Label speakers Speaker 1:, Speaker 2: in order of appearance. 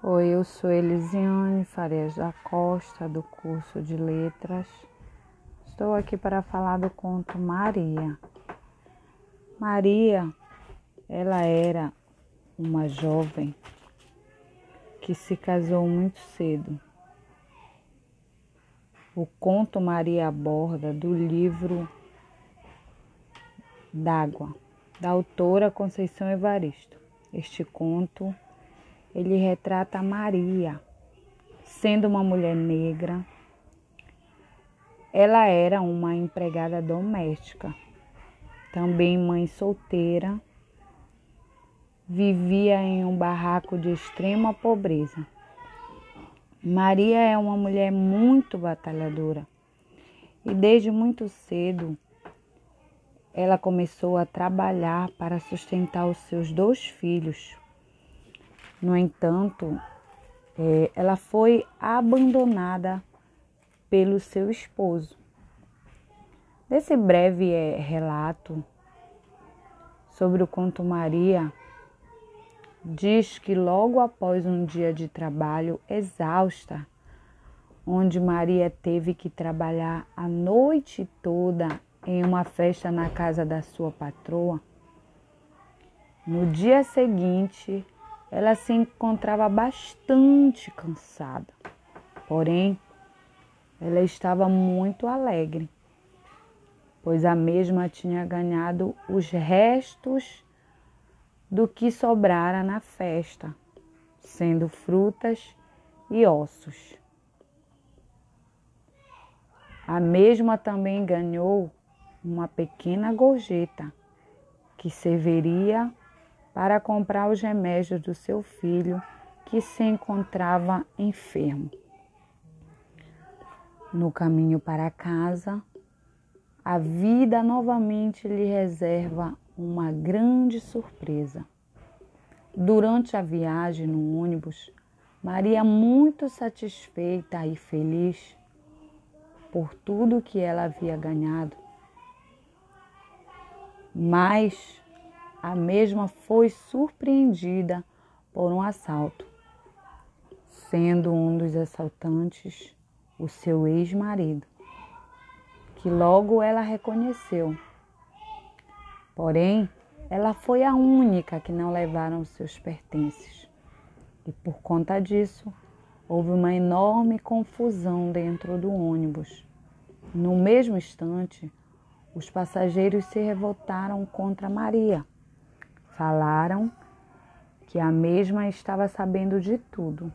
Speaker 1: Oi, eu sou Elisiane Farias da Costa, do curso de Letras. Estou aqui para falar do conto Maria. Maria, ela era uma jovem que se casou muito cedo. O conto Maria aborda do livro D'Água, da autora Conceição Evaristo. Este conto ele retrata Maria, sendo uma mulher negra. Ela era uma empregada doméstica, também mãe solteira, vivia em um barraco de extrema pobreza. Maria é uma mulher muito batalhadora e desde muito cedo ela começou a trabalhar para sustentar os seus dois filhos, no entanto, é, ela foi abandonada pelo seu esposo. Nesse breve é, relato sobre o conto Maria, diz que logo após um dia de trabalho exausta, onde Maria teve que trabalhar a noite toda em uma festa na casa da sua patroa, no dia seguinte ela se encontrava bastante cansada. Porém, ela estava muito alegre, pois a mesma tinha ganhado os restos do que sobrara na festa, sendo frutas e ossos. A mesma também ganhou uma pequena gorjeta que serviria para comprar os remédios do seu filho que se encontrava enfermo. No caminho para casa, a vida novamente lhe reserva uma grande surpresa. Durante a viagem no ônibus, Maria, muito satisfeita e feliz por tudo que ela havia ganhado, mas a mesma foi surpreendida por um assalto, sendo um dos assaltantes o seu ex-marido, que logo ela reconheceu. Porém, ela foi a única que não levaram seus pertences. E por conta disso, houve uma enorme confusão dentro do ônibus. No mesmo instante, os passageiros se revoltaram contra Maria Falaram que a mesma estava sabendo de tudo